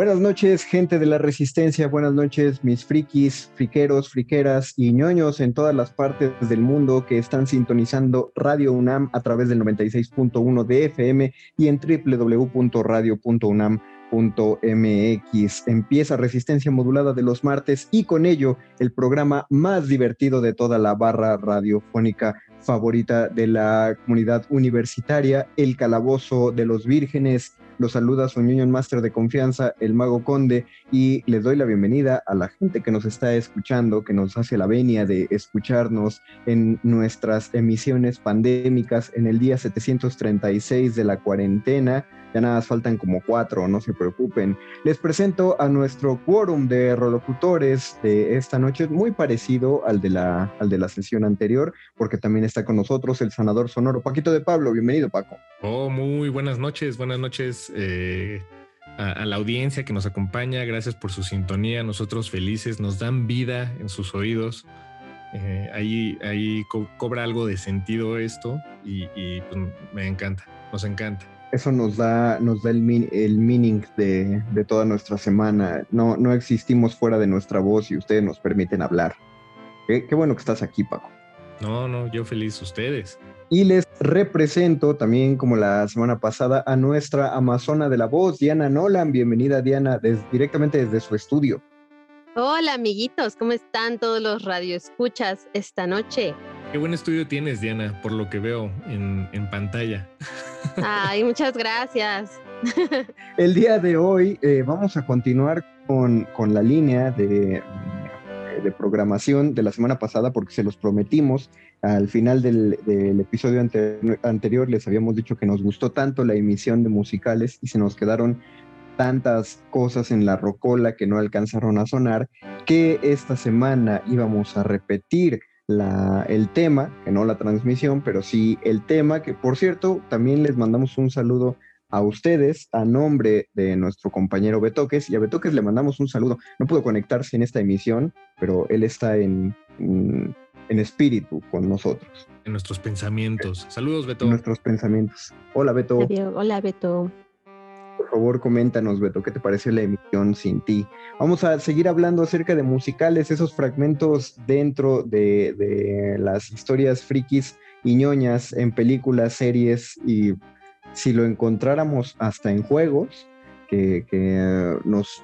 Buenas noches, gente de la Resistencia. Buenas noches, mis frikis, friqueros, friqueras y ñoños en todas las partes del mundo que están sintonizando Radio UNAM a través del 96.1 de FM y en www.radio.unam.mx. Empieza Resistencia Modulada de los martes y con ello el programa más divertido de toda la barra radiofónica favorita de la comunidad universitaria, El Calabozo de los Vírgenes. Los saluda su Union Master de confianza, el Mago Conde, y les doy la bienvenida a la gente que nos está escuchando, que nos hace la venia de escucharnos en nuestras emisiones pandémicas en el día 736 de la cuarentena. Ya nada más faltan como cuatro, no se preocupen. Les presento a nuestro quórum de rolocutores de esta noche, muy parecido al de, la, al de la sesión anterior, porque también está con nosotros el sanador sonoro Paquito de Pablo. Bienvenido, Paco. Oh, muy buenas noches, buenas noches eh, a, la audiencia que nos acompaña. Gracias por su sintonía. Nosotros felices, nos dan vida en sus oídos. Eh, ahí ahí co- cobra algo de sentido esto y, y, pues, me encanta, nos encanta. Eso nos da, nos da el, min- el meaning de, de toda nuestra semana. No, no existimos fuera de nuestra voz y ustedes nos permiten hablar. Qué, qué bueno que estás aquí, Paco. No, no, yo feliz, ustedes. Y les represento también, como la semana pasada, a nuestra Amazona de la Voz, Diana Nolan. Bienvenida, Diana, des- directamente desde su estudio. Hola amiguitos, ¿cómo están todos los radioescuchas esta noche? Qué buen estudio tienes, Diana, por lo que veo en, en pantalla. Ay, muchas gracias. El día de hoy eh, vamos a continuar con, con la línea de, de programación de la semana pasada porque se los prometimos. Al final del, del episodio ante- anterior les habíamos dicho que nos gustó tanto la emisión de musicales y se nos quedaron tantas cosas en la rocola que no alcanzaron a sonar que esta semana íbamos a repetir la, el tema, que no la transmisión, pero sí el tema, que por cierto, también les mandamos un saludo a ustedes a nombre de nuestro compañero Betoques y a Betoques le mandamos un saludo. No pudo conectarse en esta emisión, pero él está en, en, en espíritu con nosotros, En nuestros pensamientos. Saludos, Beto. en nuestros pensamientos. Hola Beto, Adiós. Hola Beto. Por favor coméntanos Beto, ¿qué te pareció la emisión sin ti? Vamos a seguir hablando acerca de musicales, esos fragmentos dentro de, las historias frikis y ñoñas en películas, series y si lo encontráramos hasta en juegos que, que, nos,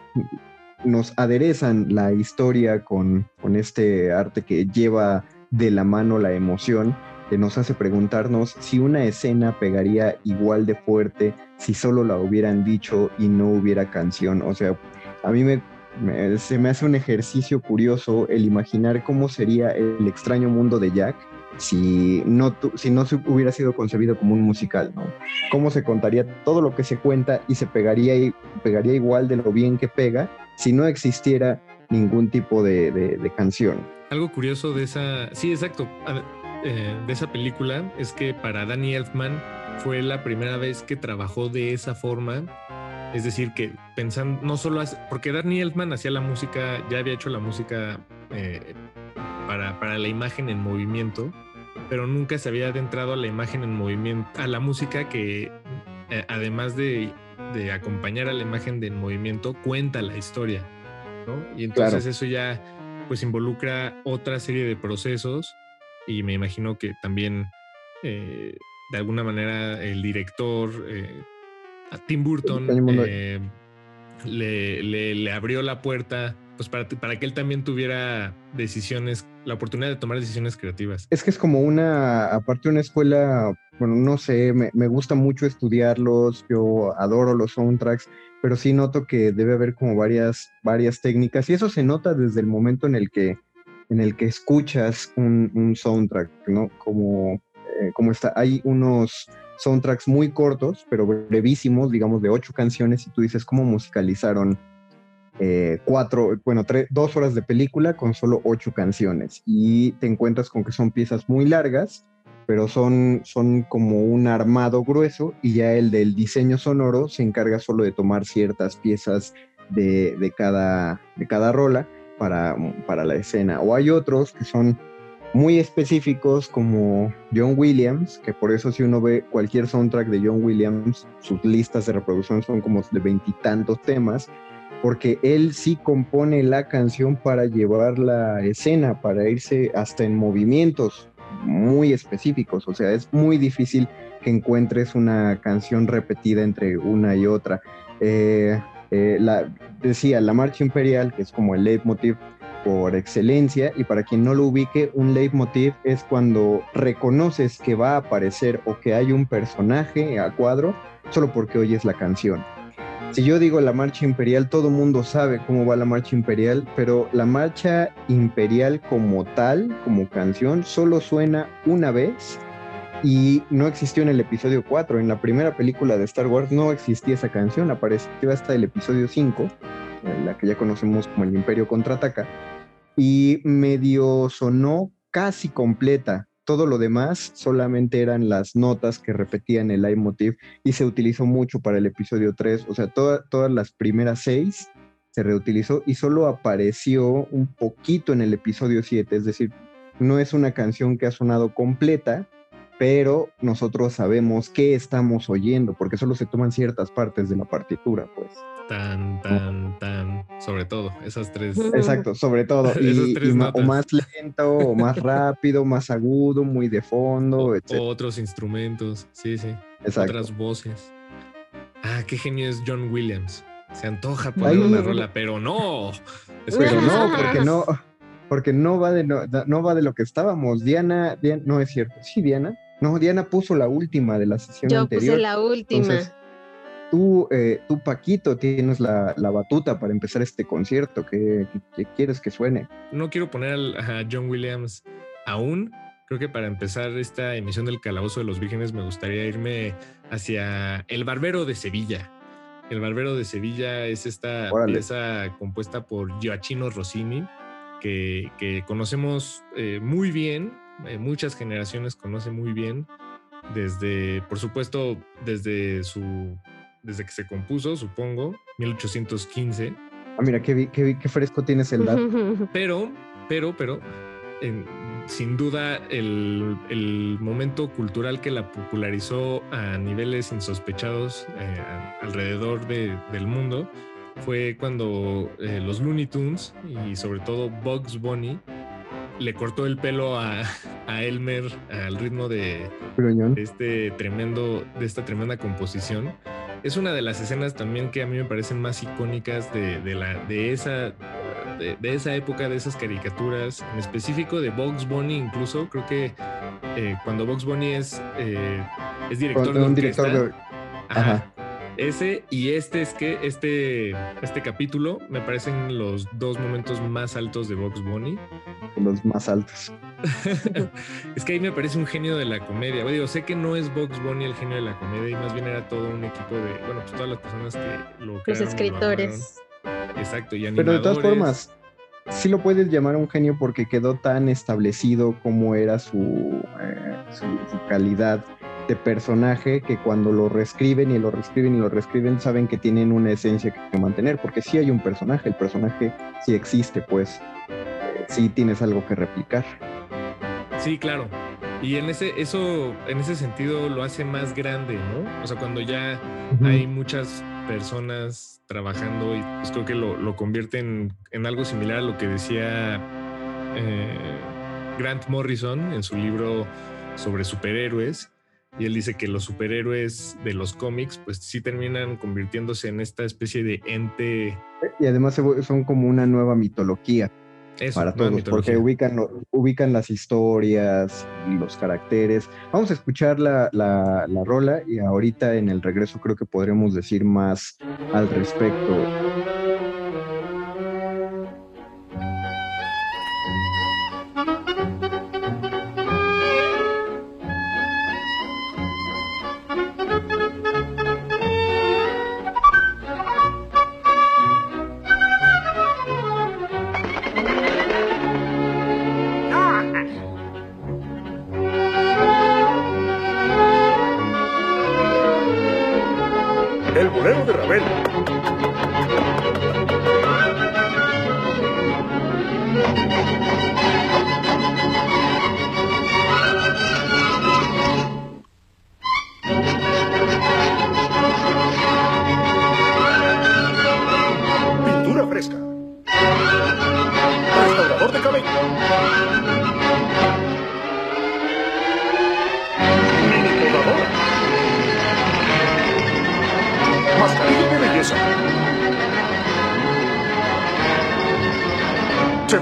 nos aderezan la historia con, con este arte que lleva de la mano la emoción, que nos hace preguntarnos si una escena pegaría igual de fuerte si solo la hubieran dicho y no hubiera canción. O sea, a mí me, se me hace un ejercicio curioso el imaginar cómo sería el extraño mundo de Jack si no, si no se hubiera sido concebido como un musical, ¿no? ¿Cómo se contaría todo lo que se cuenta y se pegaría, y, pegaría igual de lo bien que pega si no existiera ningún tipo de, de- canción? Algo curioso de esa, sí, exacto, eh, de esa película es que para Danny Elfman fue la primera vez que trabajó de esa forma. Es decir, que pensando, no solo hace- porque Danny Elfman hacía la música, ya había hecho la música eh, para, para la imagen en movimiento, pero nunca se había adentrado a la imagen en movimiento, a la música que eh, además de, de acompañar a la imagen de en movimiento, cuenta la historia, ¿no? Y entonces Claro. eso ya pues involucra otra serie de procesos y me imagino que también eh, de alguna manera el director eh, a Tim Burton eh, le, le- le abrió la puerta pues para, para que él también tuviera decisiones, la oportunidad de tomar decisiones creativas. Es que es como una, aparte una escuela, bueno, no sé, me, me gusta mucho estudiarlos, yo adoro los soundtracks, pero sí noto que debe haber como varias, varias técnicas y eso se nota desde el momento en el que, en el que escuchas un, un soundtrack, ¿no? Como, eh, como está, hay unos soundtracks muy cortos, pero brevísimos, digamos de ocho canciones y tú dices cómo musicalizaron eh, cuatro, bueno, dos horas de película con solo ocho canciones y te encuentras con que son piezas muy largas, pero son, son como un armado grueso y ya el del diseño sonoro se encarga solo de tomar ciertas piezas de, de cada, de cada rola para, para la escena. O hay otros que son muy específicos como John Williams, que por eso si uno ve cualquier soundtrack de John Williams, sus listas de reproducción son como de veintitantos temas, porque él sí compone la canción para llevar la escena, para irse hasta en movimientos muy específicos, o sea, es muy difícil que encuentres una canción repetida entre una y otra. Eh, eh, la, decía, la marcha imperial, que es como el leitmotiv por excelencia, y para quien no lo ubique, un leitmotiv es cuando reconoces que va a aparecer o que hay un personaje a cuadro solo porque oyes la canción. Si yo digo la marcha imperial, todo mundo sabe cómo va la marcha imperial, pero la marcha imperial como tal, como canción, solo suena una vez y no existió en el episodio 4. En la primera película de Star Wars no existía esa canción, apareció hasta el episodio 5, la que ya conocemos como el Imperio contraataca, y medio sonó casi completa. Todo lo demás solamente eran las notas que repetían el leitmotiv y se utilizó mucho para el episodio 3. O sea, toda- todas las primeras seis se reutilizó y solo apareció un poquito en el episodio 7. Es decir, no es una canción que ha sonado completa, pero nosotros sabemos qué estamos oyendo, porque solo se toman ciertas partes de la partitura, pues. Tan, tan, tan, sobre todo, esas tres. Exacto, sobre todo. Esas Y, tres y o más lento, o más rápido, más agudo, muy de fondo, o- etc. otros instrumentos, sí, sí. Exacto. Otras voces. Ah, qué genio es John Williams. Se antoja poner una rola, pero no. Es Pero no, porque no, porque no va de no, no va de lo que estábamos. Diana, Diana, no es cierto. Sí, Diana. No, Diana puso la última de la sesión Yo anterior. puse la última. Entonces, tú, eh, tú, Paquito, tienes la, la batuta para empezar este concierto. ¿Qué, qué- qué quieres que suene? no quiero poner al- a John Williams aún. Creo que para empezar esta emisión del Calabozo de los Vírgenes me gustaría irme hacia El Barbero de Sevilla. El Barbero de Sevilla es esta Órale. pieza compuesta por Gioacchino Rossini, que, que conocemos eh, muy bien, eh, muchas generaciones conocen muy bien, desde, por supuesto, desde su desde que se compuso, supongo, 1815. Ah, mira, qué, vi- qué, fresco tienes el dato. Pero, pero, pero, en- sin duda, el, el momento cultural que la popularizó a niveles insospechados eh, a- alrededor de- del mundo fue cuando eh, los Looney Tunes y sobre todo Bugs Bunny le cortó el pelo a, a Elmer al ritmo de, este tremendo, de esta tremenda composición. Es una de las escenas también que a mí me parecen más icónicas de, de la, de, esa, de, de esa época, de esas caricaturas, en específico de Bugs Bunny, incluso creo que eh, cuando Bugs Bunny es, eh, es director de un director de- ajá, Ajá. Ese y este es que este, este capítulo me parecen los dos momentos más altos de Bugs Bunny. los más altos. es que ahí me parece un genio de la comedia. Bueno, digo, sé que no es Box Bunny el genio de la comedia y más bien era todo un equipo de, bueno, pues todas las personas que lo Los crearon y lo escritores. Exacto, y Pero de todas animadores. formas, sí lo puedes llamar un genio porque quedó tan establecido como era su, eh, su, su calidad de personaje que cuando lo reescriben y lo reescriben y lo reescriben saben que tienen una esencia que, mantener porque sí hay un personaje, el personaje sí existe, pues sí tienes algo que replicar. Sí, claro. Y en ese, eso, en ese sentido lo hace más grande, ¿no? O sea, cuando ya hay muchas personas trabajando y pues creo que lo, lo convierte en, en algo similar a lo que decía eh, Grant Morrison en su libro sobre superhéroes. Y él dice que los superhéroes de los cómics pues sí terminan convirtiéndose en esta especie de ente. Y además son como una nueva mitología. Eso, para todos, porque ubican, ubican las historias y los caracteres. Vamos a escuchar la, la, la rola y ahorita en el regreso creo que podremos decir más al respecto.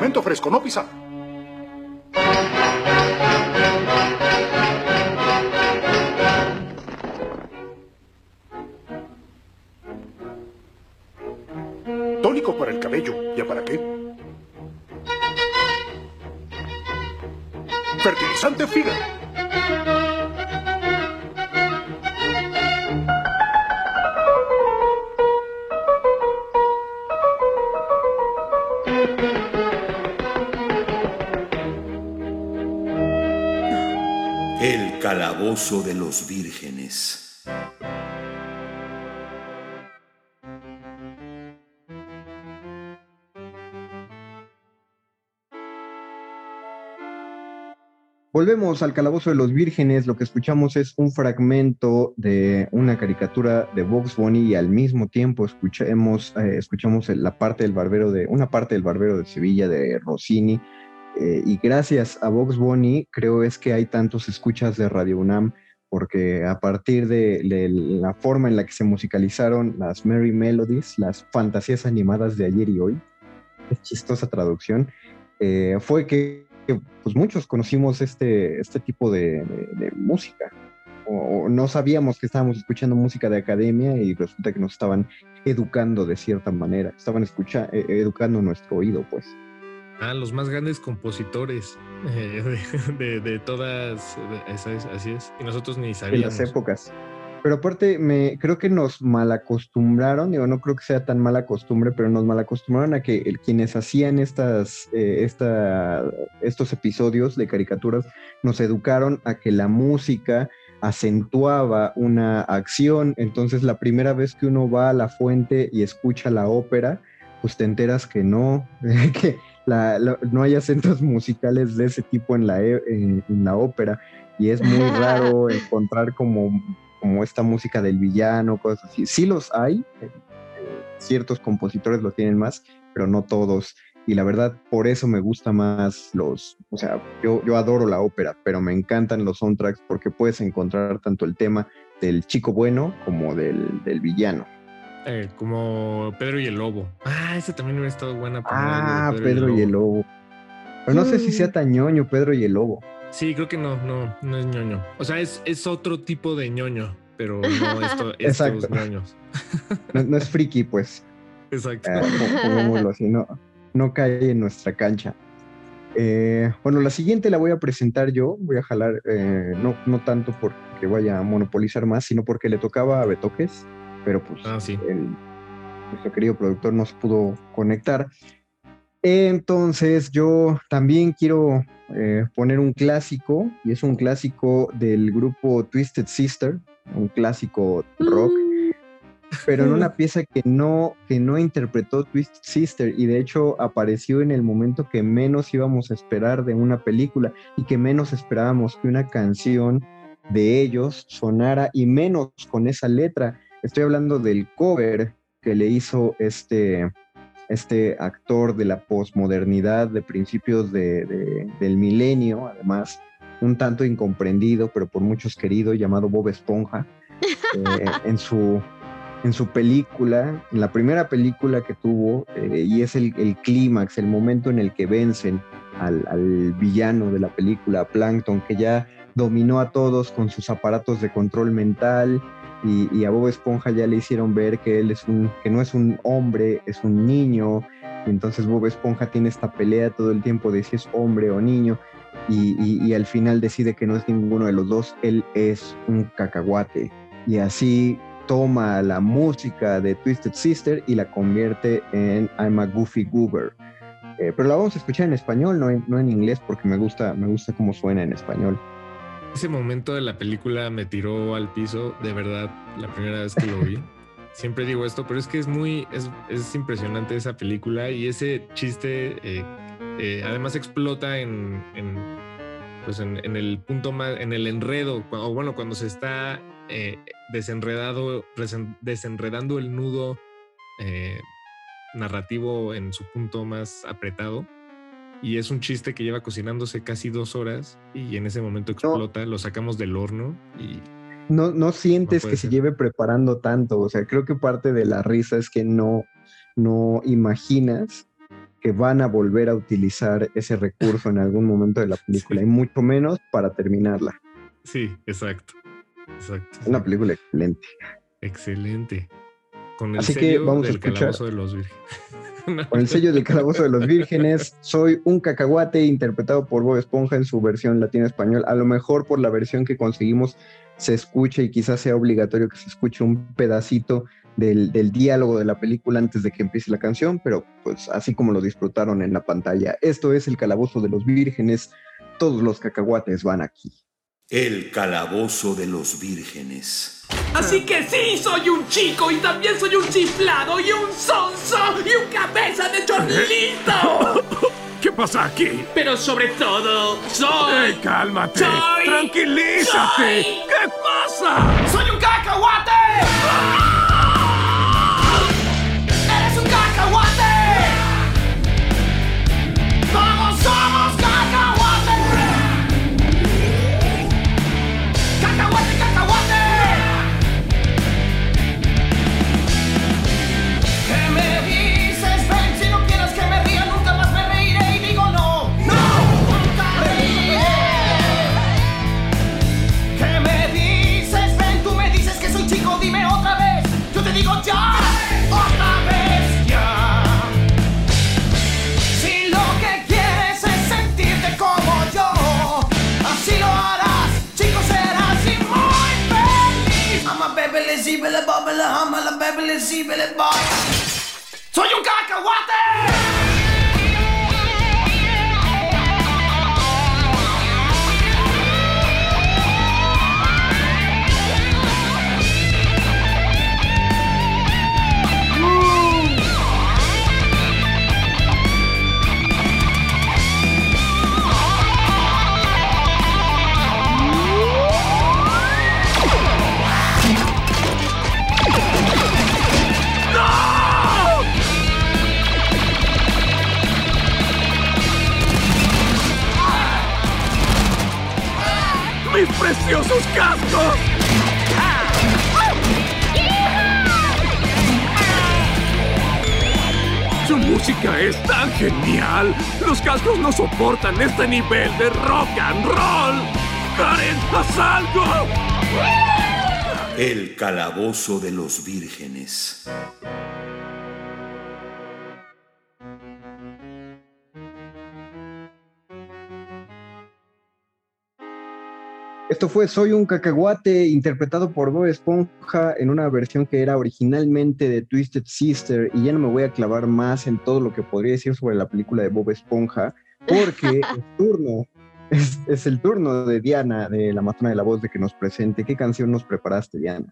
Cemento fresco, no pisar. De los vírgenes. Volvemos al Calabozo de los Vírgenes. Lo que escuchamos es un fragmento de una caricatura de Box Bunny y al mismo tiempo escuchamos, eh, escuchamos la parte del barbero de una parte del barbero de Sevilla de Rossini. Eh, y gracias a Box Bunny creo es que hay tantos escuchas de Radio UNAM porque a partir de, la forma en la que se musicalizaron las Merry Melodies, las fantasías animadas de ayer y hoy, es chistosa traducción, eh, fue que pues muchos conocimos este, este tipo de, música. O, o no sabíamos que estábamos escuchando música de academia y resulta que nos estaban educando de cierta manera. Estaban escucha, eh, educando nuestro oído, pues. Ah, los más grandes compositores eh, de, de- de todas, de- así es. Y nosotros ni de sabíamos. las épocas. Pero aparte, me, creo que nos malacostumbraron, digo, no creo que sea tan mala costumbre, pero nos malacostumbraron a que el- quienes hacían estas, eh, esta- estos episodios de caricaturas nos educaron a que la música acentuaba una acción. Entonces, la primera vez que uno va a la fuente y escucha la ópera, pues te enteras que no, que la- la- no hay acentos musicales de ese tipo en la, e- en- en la ópera y es muy raro encontrar como, como esta música del villano, cosas así. Sí los hay, eh, eh, ciertos compositores lo tienen más, pero no todos. Y la verdad, por eso me gusta más los, o sea, yo, yo adoro la ópera, pero me encantan los soundtracks porque puedes encontrar tanto el tema del chico bueno como del, del villano. Eh, como Pedro y el Lobo. Ah, esa también hubiera estado buena. de Ah, Pedro y el Lobo. Pero no sé si sea tan ñoño Pedro y el Lobo. Sí, creo que no, no, no es ñoño. O sea, es, es otro tipo de ñoño, pero no esto, estos ñoños. No, no es friki, pues. Exacto. eh, así, no, no cae en nuestra cancha. Eh, bueno, la siguiente la voy a presentar yo, voy a jalar, eh, no, no tanto porque vaya a monopolizar más, sino porque le tocaba a Betoques, pero pues Ah, sí. el, nuestro querido productor no se pudo conectar. Entonces yo también quiero eh, poner un clásico, y es un clásico del grupo Twisted Sister, un clásico rock, pero en una pieza que no, que no interpretó Twisted Sister y de hecho apareció en el momento que menos íbamos a esperar de una película y que menos esperábamos que una canción de ellos sonara y menos con esa letra. Estoy hablando del cover que le hizo este, este actor de la posmodernidad de principios de- de- del milenio, además un tanto incomprendido, pero por muchos querido, llamado Bob Esponja, eh, en, su, en su película, en la primera película que tuvo, eh, y es el, el clímax, el momento en el que vencen al, al villano de la película, Plankton, que ya dominó a todos con sus aparatos de control mental, y, a Bob Esponja ya le hicieron ver que él es un, que no es un hombre, es un niño, y entonces Bob Esponja tiene esta pelea todo el tiempo de si es hombre o niño, y, y- y al final decide que no es ninguno de los dos, él es un cacahuate. Y así toma la música de Twisted Sister y la convierte en I'm a Goofy Goober. Eh, pero la vamos a escuchar en español, no en, no en inglés, porque me gusta, me gusta cómo suena en español. Ese momento de la película me tiró al piso, de verdad, la primera vez que lo vi. Siempre digo esto, pero es que es muy, es, es impresionante esa película y ese chiste eh, eh, además explota en, en, pues en, en el punto más, en el enredo, o bueno, cuando se está eh, desenredado, desenredando el nudo narrativo en su punto más apretado. Y es un chiste que lleva cocinándose casi dos horas y en ese momento explota, lo sacamos del horno y No, no sientes que se lleve preparando tanto, o sea, creo que parte de la risa es que no, no imaginas que van a volver a utilizar ese recurso en algún momento de la película, y mucho menos para terminarla. sí, exacto. Exacto. Una película excelente. Excelente. Con el Así que vamos a escuchar- de los vírgenes. Con el sello del Calabozo de los Vírgenes, soy un cacahuate interpretado por Bob Esponja en su versión latino-español. A lo mejor por la versión que conseguimos se escucha y quizás sea obligatorio que se escuche un pedacito del, del diálogo de la película antes de que empiece la canción, pero pues así como lo disfrutaron en la pantalla. Esto es el Calabozo de los Vírgenes. Todos los cacahuates van aquí. El calabozo de los vírgenes. Así que sí, soy un chico y también soy un chiflado y un sonso y un cabeza de chorlito. ¿Qué pasa aquí? Pero sobre todo, soy... ¡Ey, cálmate! Soy- ¡Tranquilízate! soy- ¿Qué pasa? ¡Soy un cacahuate! A baby, zibele, bubble, I'm a baby, zibele, boy. ¡Soy un ¡Mis preciosos cascos! Su música es tan genial. Los cascos no soportan este nivel de rock and roll. Karen, haz. El calabozo de los vírgenes. Esto fue Soy un cacahuate, interpretado por Bob Esponja en una versión que era originalmente de Twisted Sister. Y ya no me voy a clavar más en todo lo que podría decir sobre la película de Bob Esponja, porque el turno es, es el turno de Diana, de la matrona de la voz, de que nos presente. ¿Qué canción nos preparaste, Diana?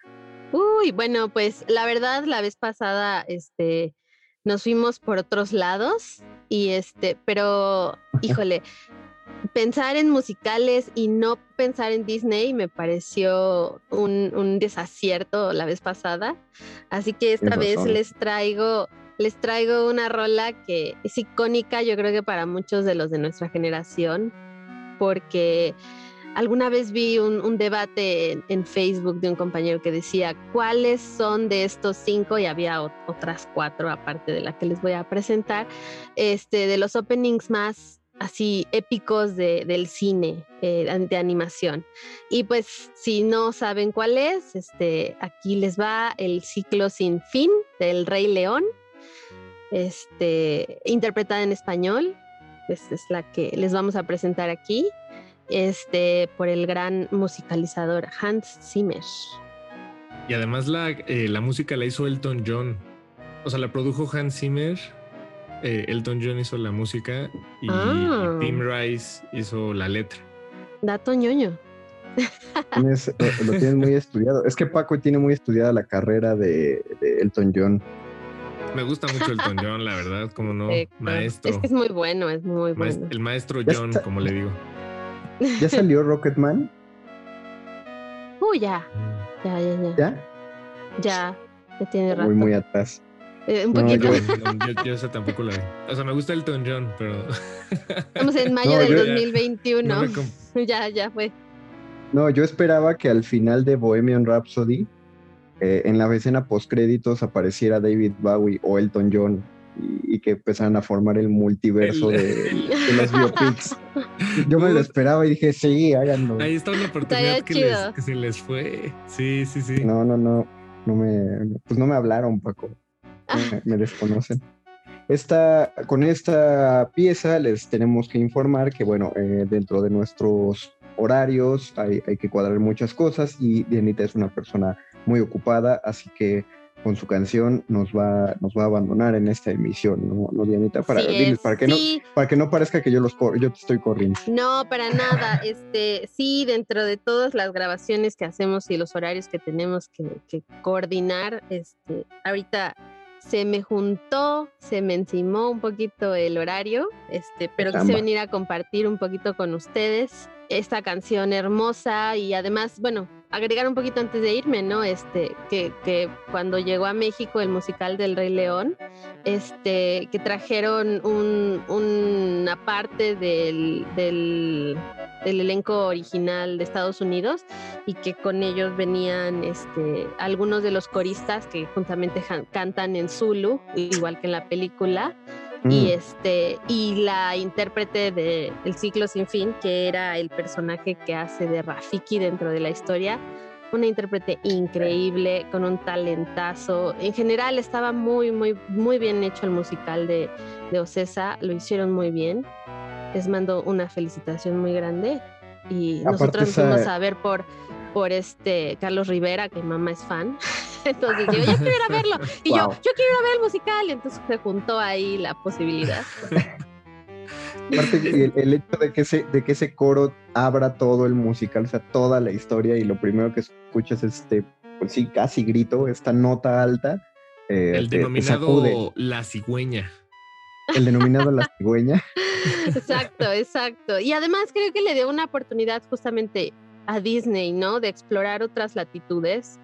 Uy, bueno, pues la verdad, la vez pasada, este, nos fuimos por otros lados y este, pero, híjole, pensar en musicales y no pensar en Disney me pareció un, un desacierto la vez pasada. Así que esta vez les traigo, les traigo una rola que es icónica, yo creo que para muchos de los de nuestra generación, porque alguna vez vi un, un debate en, en Facebook de un compañero que decía cuáles son de estos cinco, y había ot- otras cuatro aparte de la que les voy a presentar, este, de los openings más así épicos de- del cine eh, de animación. Y pues si no saben cuál es, este, aquí les va el ciclo sin fin del Rey León, este, interpretada en español. Esta es la que les vamos a presentar aquí, este, por el gran musicalizador Hans Zimmer. Y además la, eh, la música la hizo Elton John. O sea, la produjo Hans Zimmer. Eh, Elton John hizo la música y, Ah. y Tim Rice hizo la letra. Dato ñoño. Tienes- lo, lo tienes muy estudiado. Es que Paco tiene muy estudiada la carrera de, de Elton John. Me gusta mucho Elton John, la verdad, como no, Eh, maestro. Es que es muy bueno, es muy bueno. el maestro John, está. como le digo. ¿Ya salió Rocketman? Uy, ya, ya, ya, ya. ¿Ya? Ya, ya tiene rato. Muy, muy atrás. Eh, un No, poquito. yo- No, yo, yo esa tampoco la vi. O sea, me gusta Elton John, pero. Estamos en mayo No, del yo- 2021. No me com- ya, ya fue. No, yo esperaba que al final de Bohemian Rhapsody, eh, en la escena postcréditos apareciera David Bowie o Elton John y, y que empezaran a formar el multiverso El- de, de los biopics. Yo me lo esperaba y dije, sí, háganlo. Ahí está una oportunidad que, les, que se les fue. Sí, sí, sí. No, no, no, no me, pues no me hablaron, Paco. Me, me desconocen. Esta, con esta pieza les tenemos que informar que, bueno, eh, dentro de nuestros horarios hay, hay que cuadrar muchas cosas y Dianita es una persona muy ocupada, así que con su canción nos va, nos va a abandonar en esta emisión, ¿no, ¿No, Dianita? Para, Sí diles, es, para, que no, sí. para que no parezca que yo, los yo te estoy corriendo. No, para nada. Este, sí, dentro de todas las grabaciones que hacemos y los horarios que tenemos que, que coordinar, este, ahorita se me juntó, se me encimó un poquito el horario, este, pero quise venir a compartir un poquito con ustedes esta canción hermosa y además, bueno, agregar un poquito antes de irme, ¿no? Este, que, que cuando llegó a México el musical del Rey León, este, que trajeron un- una parte del, del, del elenco original de Estados Unidos y que con ellos venían este, algunos de los coristas que juntamente cantan en Zulu, igual que en la película, Mm. y este y la intérprete de El ciclo sin fin, que era el personaje que hace de Rafiki dentro de la historia, una intérprete increíble, con un talentazo. En general estaba muy, muy, muy bien hecho el musical de, de Ocesa, lo hicieron muy bien. Les mando una felicitación muy grande. Y nosotros esa- fuimos a ver por, por este Carlos Rivera, que mi mamá es fan. Entonces yo, yo quiero ir a verlo. Y yo, Wow. yo quiero ir a ver el musical. Y entonces se juntó ahí la posibilidad. Aparte, el, el hecho de que, ese, de que ese coro abra todo el musical, o sea, toda la historia, y lo primero que escuchas es este, pues sí, casi grito, esta nota alta. eh, El te- te denominado. La Cigüeña. el denominado la cigüeña. Exacto, exacto. Y además creo que le dio una oportunidad justamente a Disney, ¿no? De explorar otras latitudes.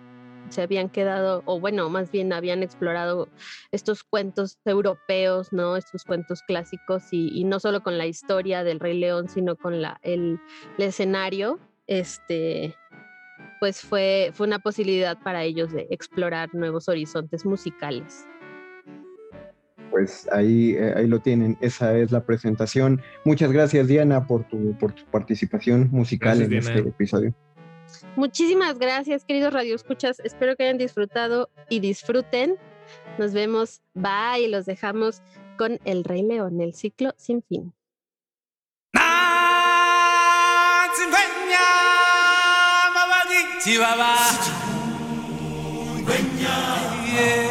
Se habían quedado, o bueno, más bien habían explorado estos cuentos europeos, ¿no? Estos cuentos clásicos y, no solo con la historia del Rey León, sino con el, el escenario. Este, pues fue, fue una posibilidad para ellos de explorar nuevos horizontes musicales. Pues ahí, eh, ahí lo tienen, esa es la presentación. Muchas gracias, Diana, por tu, por tu participación musical Gracias, en Diana. este episodio. Muchísimas gracias, queridos radioescuchas. Espero que hayan disfrutado y disfruten. Nos vemos. Bye. Y los dejamos con El Rey León, el ciclo sin fin. Yeah.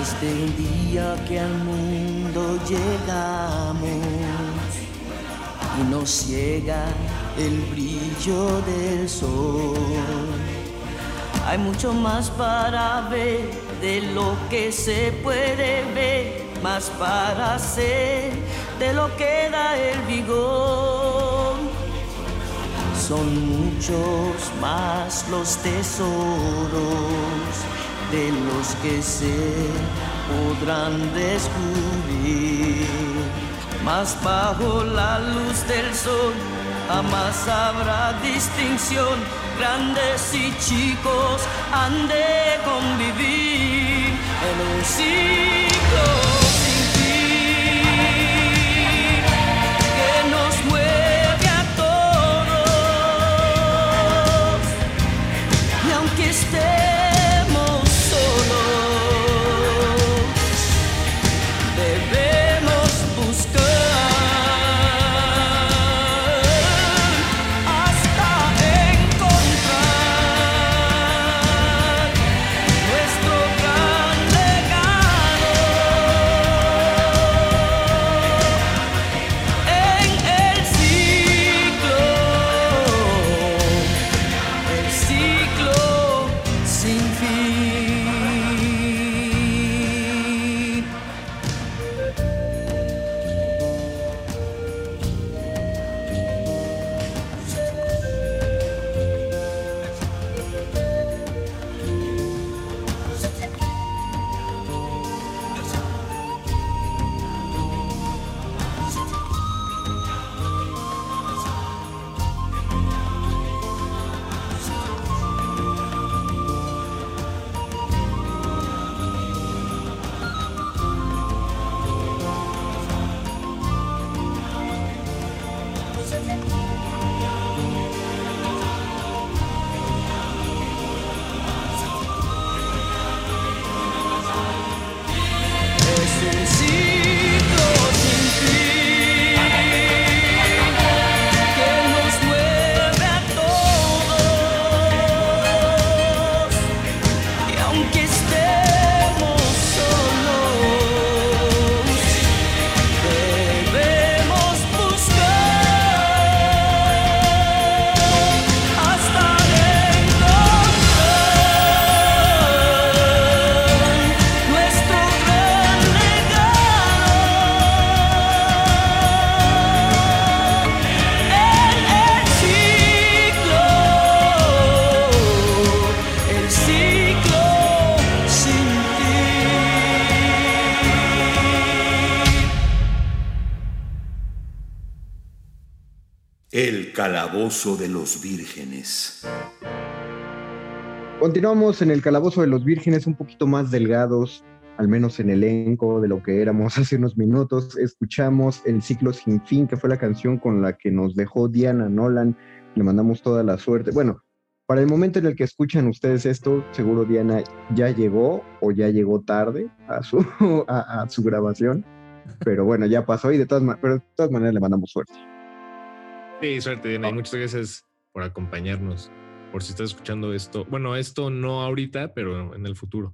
Desde el día que al mundo llegamos y nos ciega el brillo del sol. Hay mucho más para ver de lo que se puede ver, más para hacer de lo que da el vigor. Son muchos más los tesoros de los que se podrán descubrir. Más bajo la luz del sol jamás habrá distinción. Grandes y chicos han de convivir en un ciclo calabozo de los vírgenes. Continuamos en el calabozo de los vírgenes un poquito más delgados, al menos en elenco de lo que éramos hace unos minutos. Escuchamos El ciclo sin fin, que fue la canción con la que nos dejó Diana Nolan. Le mandamos toda la suerte. Bueno, para el momento en el que escuchan ustedes esto, seguro Diana ya llegó o ya llegó tarde a su, a, su grabación. Pero bueno, ya pasó y de todas, de todas maneras le mandamos suerte. Sí, suerte, Diana. Y muchas gracias por acompañarnos. Por si estás escuchando esto. Bueno, esto no ahorita, pero en el futuro.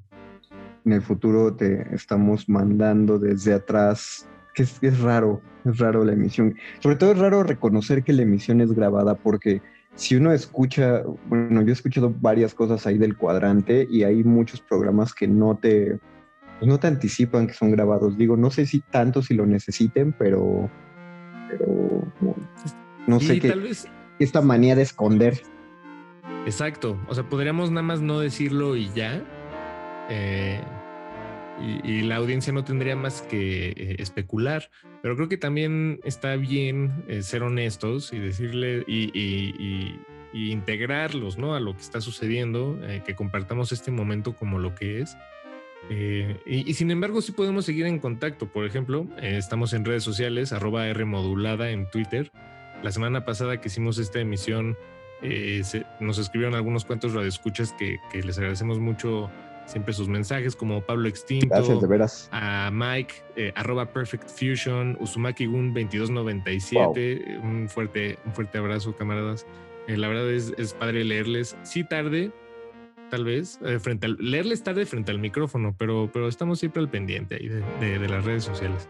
en el futuro te estamos mandando desde atrás, que es, es raro, es raro la emisión. Sobre todo es raro reconocer que la emisión es grabada porque si uno escucha, bueno, yo he escuchado varias cosas ahí del cuadrante y hay muchos programas que no te, pues no te anticipan que son grabados. Digo, no sé si tanto si lo necesiten, pero, pero no sé Y qué, tal vez, esta manía de esconder. exacto. O sea, podríamos nada más no decirlo y ya. eh, y, y la audiencia no tendría más que eh, especular, pero creo que también está bien eh, ser honestos y decirle y, y- y- y integrarlos ¿no? a lo que está sucediendo, que compartamos este momento como lo que es. Eh, y, y sin embargo, sí podemos seguir en contacto. Por ejemplo, eh, estamos en redes sociales, arroba R modulada en Twitter. La semana pasada que hicimos esta emisión, eh, se- nos escribieron algunos cuantos radioescuchas que, que les agradecemos mucho siempre sus mensajes, como Pablo Extinto, Gracias, de veras. a Mike, eh, arroba Perfect Fusion, Uzumaki Gun 2297. Un, fuerte, un fuerte abrazo, camaradas. Eh, la verdad es, es padre leerles. Sí, tarde, tal vez, eh, frente al, leerles tarde frente al micrófono, pero, pero estamos siempre al pendiente ahí de, de- de las redes sociales.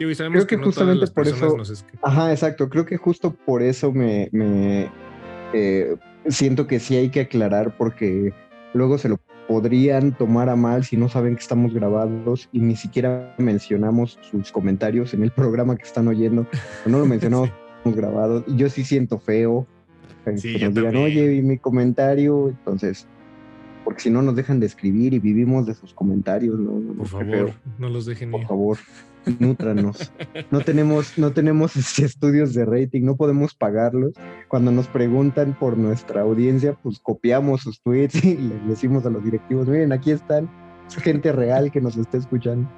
Digo, y sabemos Creo que no justamente por eso. nos. Ajá, exacto. Creo que justo por eso me, me, eh, siento que sí hay que aclarar porque luego se lo podrían tomar a mal si no saben que estamos grabados y ni siquiera mencionamos sus comentarios en el programa que están oyendo. O no lo mencionamos estamos grabados. Y yo sí siento feo eh, Sí, que nos digan, también. oye, y mi comentario. Entonces, porque si no nos dejan de escribir y vivimos de sus comentarios, ¿no? Por favor, feo. no los dejen Por ir. favor, nútranos. No tenemos, no tenemos este, estudios de rating, no podemos pagarlos. Cuando nos preguntan por nuestra audiencia, pues copiamos sus tweets y les decimos a los directivos, miren, aquí están, es gente real que nos está escuchando.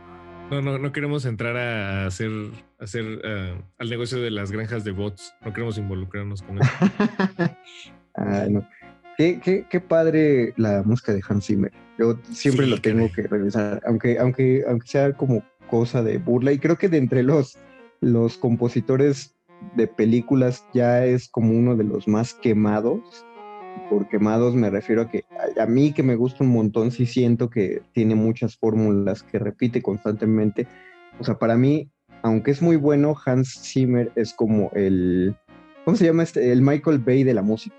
No, no, no queremos entrar a hacer, a hacer ah, al negocio de las granjas de bots. No queremos involucrarnos con eso. Ay, no. Qué, qué, qué padre la música de Hans Zimmer. Yo siempre Sí, lo tengo que revisar, aunque, aunque, aunque sea como cosa de burla. Y creo que de entre los, los compositores de películas ya es como uno de los más quemados. Por quemados me refiero a que a, mí que me gusta un montón, sí siento que tiene muchas fórmulas que repite constantemente. O sea, para mí, aunque es muy bueno, Hans Zimmer es como el, ¿cómo se llama este? El Michael Bay de la música.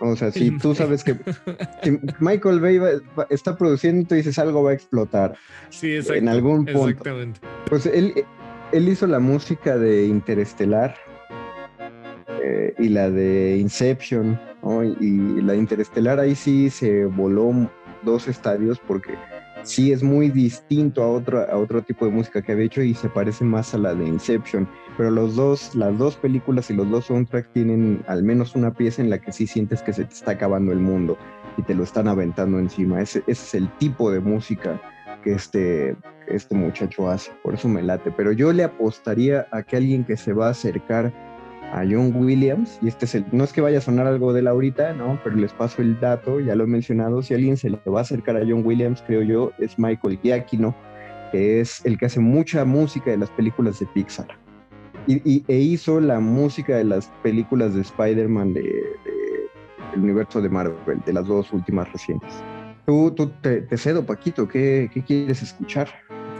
O sea, si tú sabes que si Michael Bay va- está produciendo, tú dices algo va a explotar. Sí, exacto. En algún punto. Exactamente. Pues él, él hizo la música de Interestelar eh, y la de Inception, ¿no? Y, y la de Interestelar ahí sí se voló dos estadios porque sí es muy distinto a otro, a otro tipo de música que había hecho y se parece más a la de Inception. Pero los dos, las dos películas y los dos soundtracks tienen al menos una pieza en la que sí sientes que se te está acabando el mundo y te lo están aventando encima. Ese, ese es el tipo de música que este, este muchacho hace. Por eso me late. Pero yo le apostaría a que alguien que se va a acercar a John Williams, y este es el, no es que vaya a sonar algo de él ahorita, ¿no? Pero les paso el dato, ya lo he mencionado, si alguien se le va a acercar a John Williams, creo yo, es Michael Giacchino, que es el que hace mucha música de las películas de Pixar. Y, e hizo la música de las películas de Spider-Man de, de- del universo de Marvel, de las dos últimas recientes. Tú, tú te, te cedo, Paquito, ¿qué, qué quieres escuchar?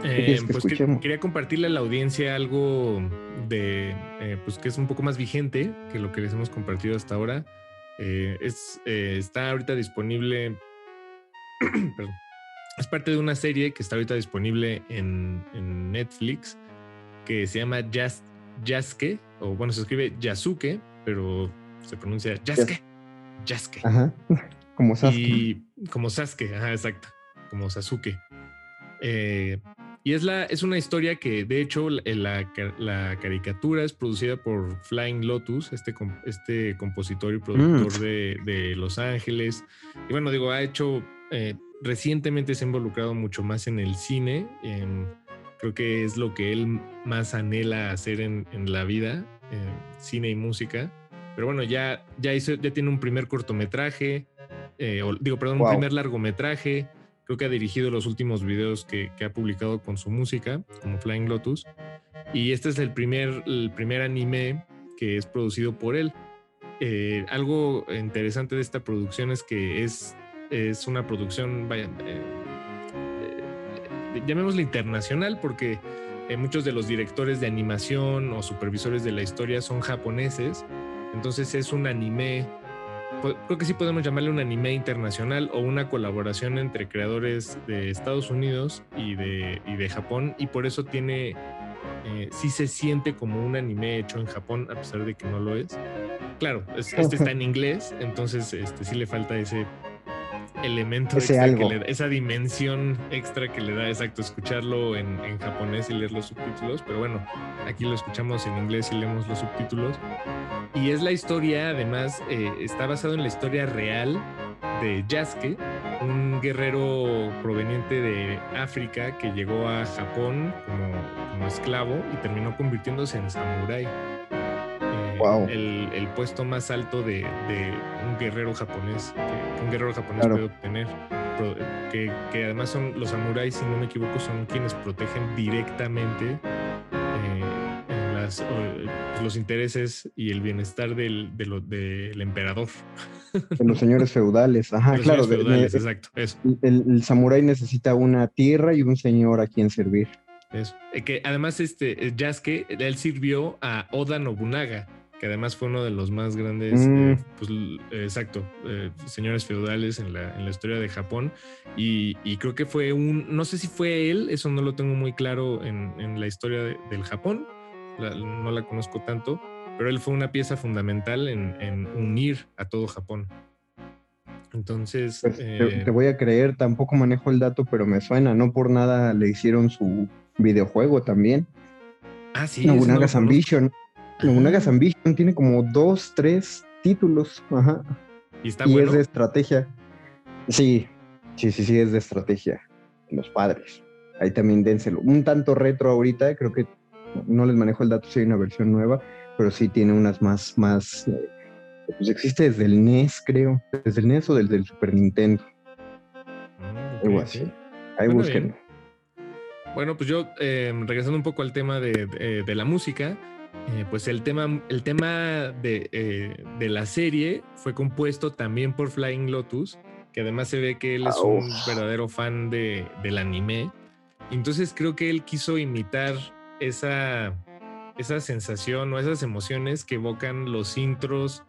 ¿Qué Eh, que pues que- quería compartirle a la audiencia algo de, eh, pues que es un poco más vigente que lo que les hemos compartido hasta ahora. Eh, es, está ahorita disponible, perdón, es parte de una serie que está ahorita disponible en, en Netflix que se llama Yas, Yasuke, o bueno, se escribe Yasuke, pero se pronuncia Yasuke. Yasuke. Ajá, como Sasuke. Y como Sasuke, ajá, exacto, como Sasuke. Eh, y es, la, es una historia que, de hecho, la, la ca- la caricatura es producida por Flying Lotus, este, este compositor y productor de, de Los Ángeles. Y bueno, digo, ha hecho, eh, recientemente se ha involucrado mucho más en el cine. em, creo que es lo que él más anhela hacer en, en la vida, eh, cine y música. Pero bueno, ya, ya, hizo, ya tiene un primer cortometraje, eh, o- digo, perdón, Wow. un primer largometraje. Creo que ha dirigido los últimos videos que, ha publicado con su música, como Flying Lotus. Y este es el primer, el primer anime que es producido por él. Eh, algo interesante de esta producción es que es, es una producción, vaya, eh, eh, llamémosle internacional, porque eh, muchos de los directores de animación o supervisores de la historia son japoneses. Entonces es un anime creo que sí podemos llamarle un anime internacional o una colaboración entre creadores de Estados Unidos y de, y de Japón y por eso tiene, eh, sí se siente como un anime hecho en Japón a pesar de que no lo es. Claro, es- este está en inglés, entonces este, sí le falta ese, elemento Ese extra algo. que le esa dimensión extra que le da, exacto, escucharlo en, en japonés y leer los subtítulos, pero bueno, aquí lo escuchamos en inglés y leemos los subtítulos. Y es la historia, además, eh, está basado en la historia real de Yasuke, un guerrero proveniente de África que llegó a Japón como, como esclavo y terminó convirtiéndose en samurái. Wow. el, el puesto más alto de, de un guerrero japonés, que, que un guerrero japonés Claro. puede obtener. Que, que además son los samuráis, si no me equivoco, son quienes protegen directamente eh, las, eh, los intereses y el bienestar del, de lo- del emperador. De los señores feudales. Ajá, Los claro. señores de- feudales, de- exacto, eso. el, el samurái necesita una tierra y un señor a quien servir. Eso. Eh, que además, este eh, Yasuke, él sirvió a Oda Nobunaga, que además fue uno de los más grandes, Mm. eh, pues, eh, exacto, eh, señores feudales en la, en la historia de Japón. Y, y creo que fue un, no sé si fue él, eso no lo tengo muy claro en, en la historia de- del Japón, la- no la conozco tanto, pero él fue una pieza fundamental en, en unir a todo Japón. Entonces, Pues, te, eh, te voy a creer, tampoco manejo el dato, pero me suena. No por nada le hicieron su videojuego también. ah, sí, no Nobunaga's conozco. Ambition. Nobunaga's Ambition tiene como dos, tres títulos. Ajá. Y está y bueno. es de estrategia. Sí, sí, sí, sí, es de estrategia. Los padres. Ahí también dénselo. Un tanto retro ahorita, creo que no les manejo el dato si hay una versión nueva, pero sí tiene unas más, más. eh, pues existe desde el NES, creo. Desde el NES o desde el Super Nintendo. Ah, Algo ok. así. Ahí Bueno, búsquenlo. Bueno, pues yo, eh, regresando un poco al tema de, de- de la música, eh, pues el tema, el tema de, eh, de la serie fue compuesto también por Flying Lotus, que además se ve que él es un verdadero fan de, del anime. Entonces creo que él quiso imitar esa, esa sensación o esas emociones que evocan los intros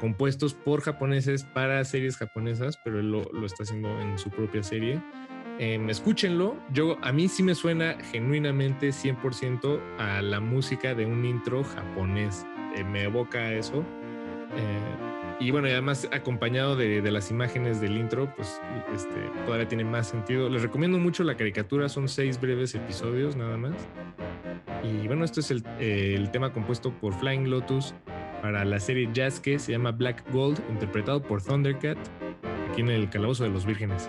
compuestos por japoneses para series japonesas, pero él lo, lo está haciendo en su propia serie. Em, escúchenlo. Yo, a mí sí me suena genuinamente 100% a la música de un intro japonés. Eh, me evoca eso. Eh, y bueno, y además acompañado de, de las imágenes del intro, pues este, todavía tiene más sentido. Les recomiendo mucho la caricatura, son seis breves episodios nada más. Y bueno, esto es el, eh, el tema compuesto por Flying Lotus para la serie Yasuke, se llama Black Gold, interpretado por Thundercat, aquí en el Calabozo de los Vírgenes.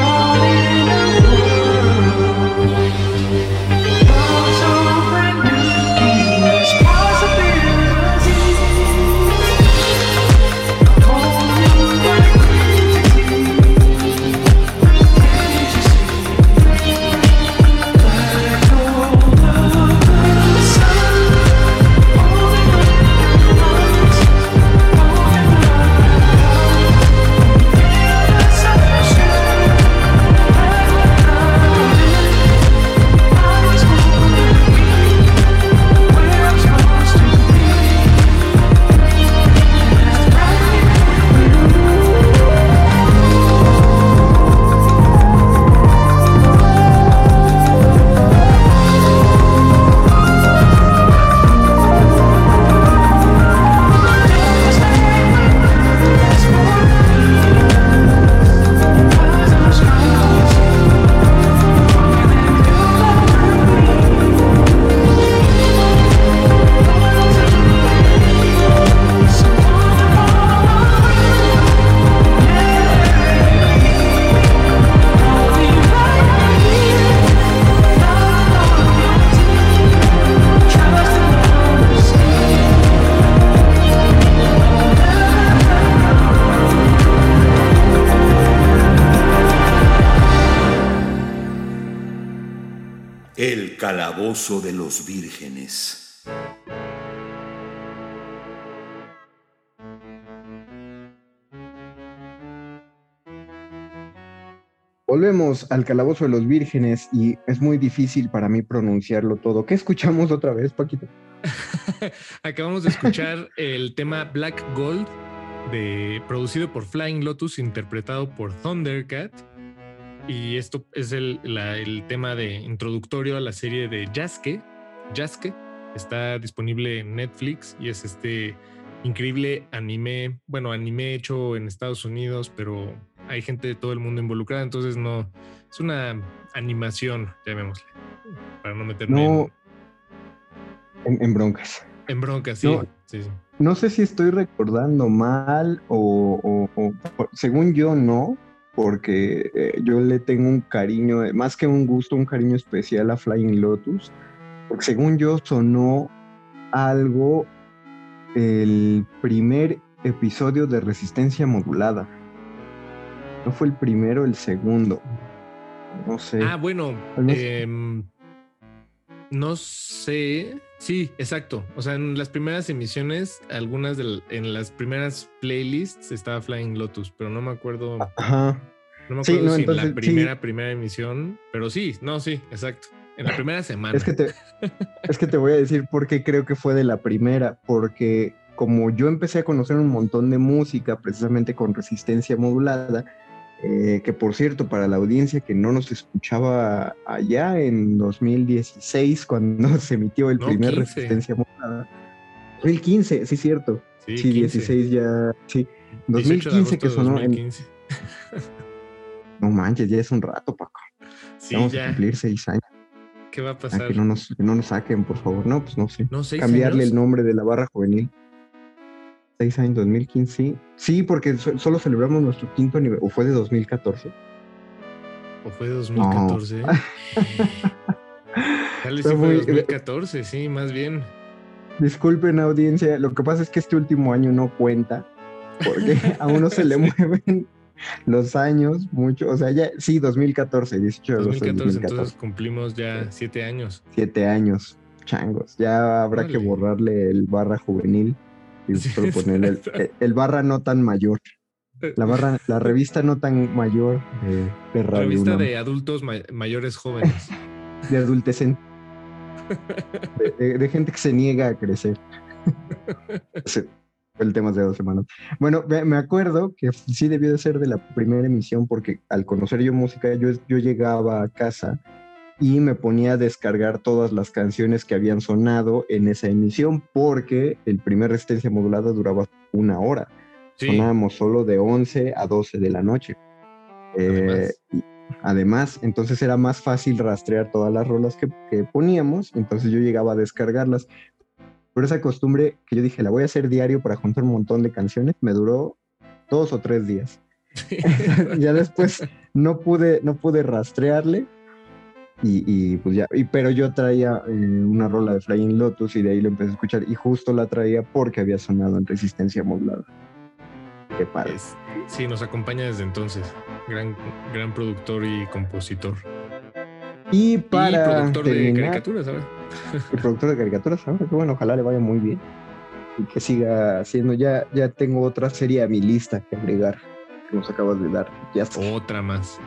El calabozo de los vírgenes. Volvemos al calabozo de los vírgenes y es muy difícil para mí pronunciarlo todo. ¿Qué escuchamos otra vez, Paquito? Acabamos de escuchar el tema Black Gold, de, producido por Flying Lotus, interpretado por Thundercat. Y esto es el, la- el tema de introductorio a la serie de Yasuke, Yasuke. Está disponible en Netflix y es este increíble anime, bueno, anime hecho en Estados Unidos, pero hay gente de todo el mundo involucrada, entonces no, es una animación, llamémosle, para no meterme No. En, en broncas. en, broncas, sí, No. sí, sí. No sé si estoy recordando mal o- o- según yo no, porque eh, yo le tengo un cariño, eh, más que un gusto, un cariño especial a Flying Lotus, porque según yo sonó algo el primer episodio de Resistencia Modulada. No fue el primero, el segundo. No sé. Ah, bueno, em, no sé. Sí, exacto. O sea, en las primeras emisiones, algunas de en las primeras playlists estaba Flying Lotus, pero no me acuerdo. Ajá. No me Sí, acuerdo no, si entonces, la sí. primera, primera emisión, pero sí, no, sí, exacto. En la primera semana. Es que, te, es que te voy a decir por qué creo que fue de la primera, porque como yo empecé a conocer un montón de música precisamente con resistencia modulada, eh, que por cierto, para la audiencia que no nos escuchaba allá en 2016, cuando se emitió el No, primer 15. resistencia modulada, 2015, sí, cierto. Sí, Sí, 15. 16 ya, sí. 18 de 2015 que sonó en... 2015. No manches, ya es un rato, Paco. Sí, Vamos a cumplir seis años. ¿Qué va a pasar? que, no nos, que no nos saquen, por favor. No, pues no sé. No, Cambiarle años. el nombre de la barra juvenil. Seis años, 2015. Sí, sí porque so- solo celebramos nuestro quinto aniversario. ¿O fue de 2014? ¿O fue de 2014? Tal vez sí fue muy- 2014, sí, más bien. Disculpen, audiencia. Lo que pasa es que este último año no cuenta. Porque a uno se le mueven los años mucho. O sea, ya, sí, 2014, 18 de agosto de 2014, 2014. entonces cumplimos ya siete años. Siete años, changos. Ya habrá que Órale. borrarle el barra juvenil y ponerle el, barra no tan mayor. La barra, la revista no tan mayor de, de Radio Revista UNAM, de adultos ma- mayores jóvenes. de adultecen. De, de- de gente que se niega a crecer. El tema de dos semanas. Bueno, me, me acuerdo que sí debió de ser de la primera emisión porque al conocer yo música, yo, yo llegaba a casa y me ponía a descargar todas las canciones que habían sonado en esa emisión porque el primer resistencia modulada duraba una hora. Sí, Sonábamos solo de 11 a 12 de la noche. Eh, Además. entonces era más fácil rastrear todas las rolas que, que poníamos, entonces yo llegaba a descargarlas. Pero esa costumbre que yo dije, la voy a hacer diario para juntar un montón de canciones, me duró dos o tres días. ya después no pude, no pude rastrearle. Y, y, pues ya, y, pero yo traía eh, una rola de Flying Lotus y de ahí lo empecé a escuchar y justo la traía porque había sonado en resistencia modulada. Qué padre. sí, nos acompaña desde entonces. Gran, gran productor y compositor. Y y para productor de caricaturas, ¿sabes? y productor de caricaturas, ahora que bueno, ojalá le vaya muy bien y que siga haciendo. Ya, ya tengo otra serie a mi lista que agregar que nos acabas de dar. Ya está. Otra más.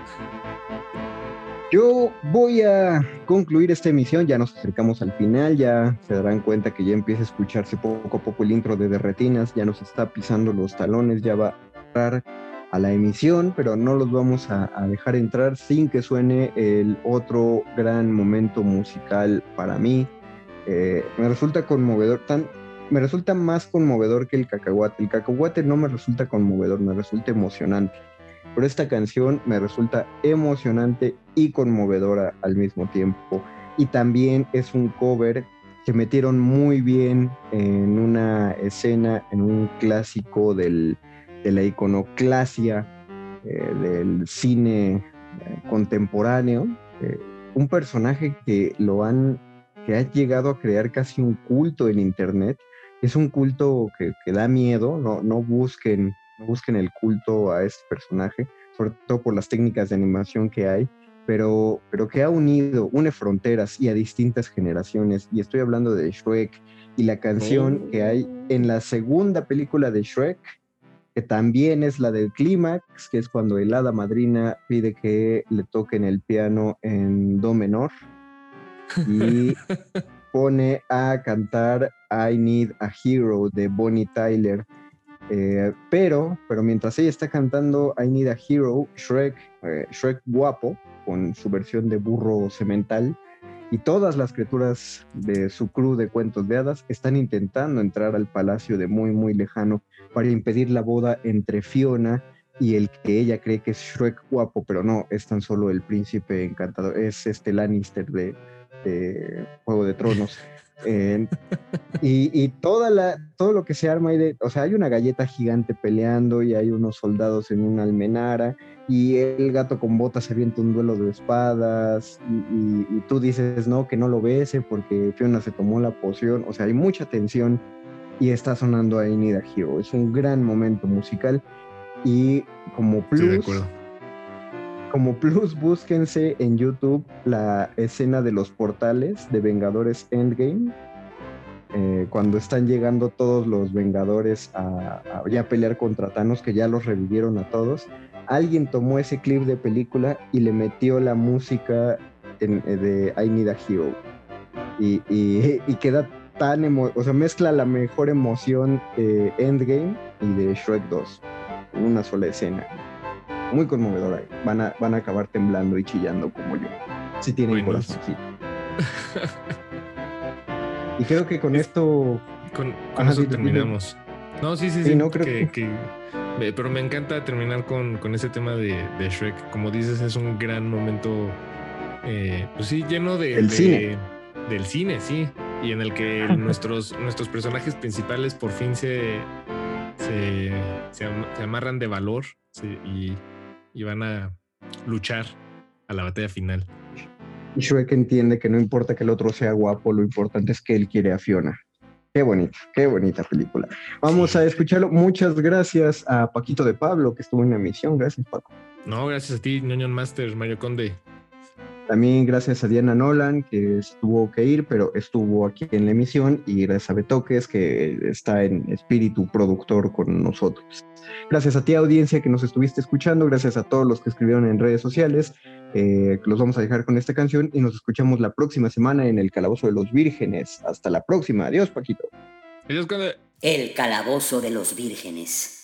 Yo voy a concluir esta emisión, ya nos acercamos al final, ya se darán cuenta que ya empieza a escucharse poco a poco el intro de Derretinas, ya nos está pisando los talones, ya va a entrar a la emisión, pero no los vamos a, dejar entrar sin que suene el otro gran momento musical para mí. Eh, me resulta conmovedor, tan, me resulta más conmovedor que el cacahuate. El cacahuate no me resulta conmovedor, me resulta emocionante pero esta canción me resulta emocionante y conmovedora al mismo tiempo. Y también es un cover que metieron muy bien en una escena, en un clásico del, de la iconoclasia eh, del cine eh, contemporáneo. Eh, un personaje que lo han, que ha llegado a crear casi un culto en internet. Es un culto que, que da miedo, no, no busquen no busquen el culto a este personaje, sobre todo por las técnicas de animación que hay, pero, pero que ha unido, une fronteras y a distintas generaciones. Y estoy hablando de Shrek y la canción que hay en la segunda película de Shrek, que también es la del clímax, que es cuando el hada madrina pide que le toquen el piano en do menor y pone a cantar I Need a Hero de Bonnie Tyler. Eh, pero, pero mientras ella está cantando I Need a Hero, Shrek, eh, Shrek guapo, con su versión de burro cemental, y todas las criaturas de su crew de cuentos de hadas están intentando entrar al palacio de muy muy lejano para impedir la boda entre Fiona y el que ella cree que es Shrek guapo, pero no, es tan solo el príncipe encantador, es este Lannister de, de Juego de Tronos. Eh, y, y toda la, todo lo que se arma ahí de, o sea, hay una galleta gigante peleando y hay unos soldados en una almenara y el gato con botas se avienta un duelo de espadas y, y- y tú dices, no, que no lo bese porque Fiona se tomó la poción, o sea, hay mucha tensión y está sonando ahí Need a Hero. Es un gran momento musical y como plus. Como plus, búsquense en YouTube la escena de los portales de Vengadores Endgame. eh, cuando están llegando todos los Vengadores a, ya pelear contra Thanos, que ya los revivieron a todos, alguien tomó ese clip de película y le metió la música eh, de I Need a Hero. Y, queda tan o sea, mezcla la mejor emoción de Endgame y de Shrek 2 en una sola escena muy conmovedora. Van a, van a acabar temblando y chillando como yo. Si tienen Buenos. corazoncito. y creo que con esto. Con, eso dime. terminamos. No, sí, sí, Sí, sí. no, creo que, que- pero me encanta terminar con, con ese tema de, de Shrek. Como dices, es un gran momento, eh, pues sí, lleno de, El de- cine. Del cine, sí. Y en el que nuestros, nuestros personajes principales por fin se, se, se am- se amarran de valor sí, y, y van a luchar a la batalla final. Y Shrek entiende que no importa que el otro sea guapo, lo importante es que él quiere a Fiona. Qué bonita, qué bonita película. Vamos a escucharlo. Muchas gracias a Paquito de Pablo, que estuvo en la emisión. Gracias, Paco. No, gracias a ti, Ñoñon Master, Mario Conde. También gracias a Diana Nolan, que tuvo que ir, pero estuvo aquí en la emisión, y gracias a Betoques, que está en espíritu productor con nosotros. Gracias a ti, audiencia, que nos estuviste escuchando, gracias a todos los que escribieron en redes sociales. Eh, los vamos a dejar con esta canción y nos escuchamos la próxima semana en el Calabozo de los Vírgenes. Hasta la próxima. Adiós, Paquito. Adiós. El calabozo de los vírgenes.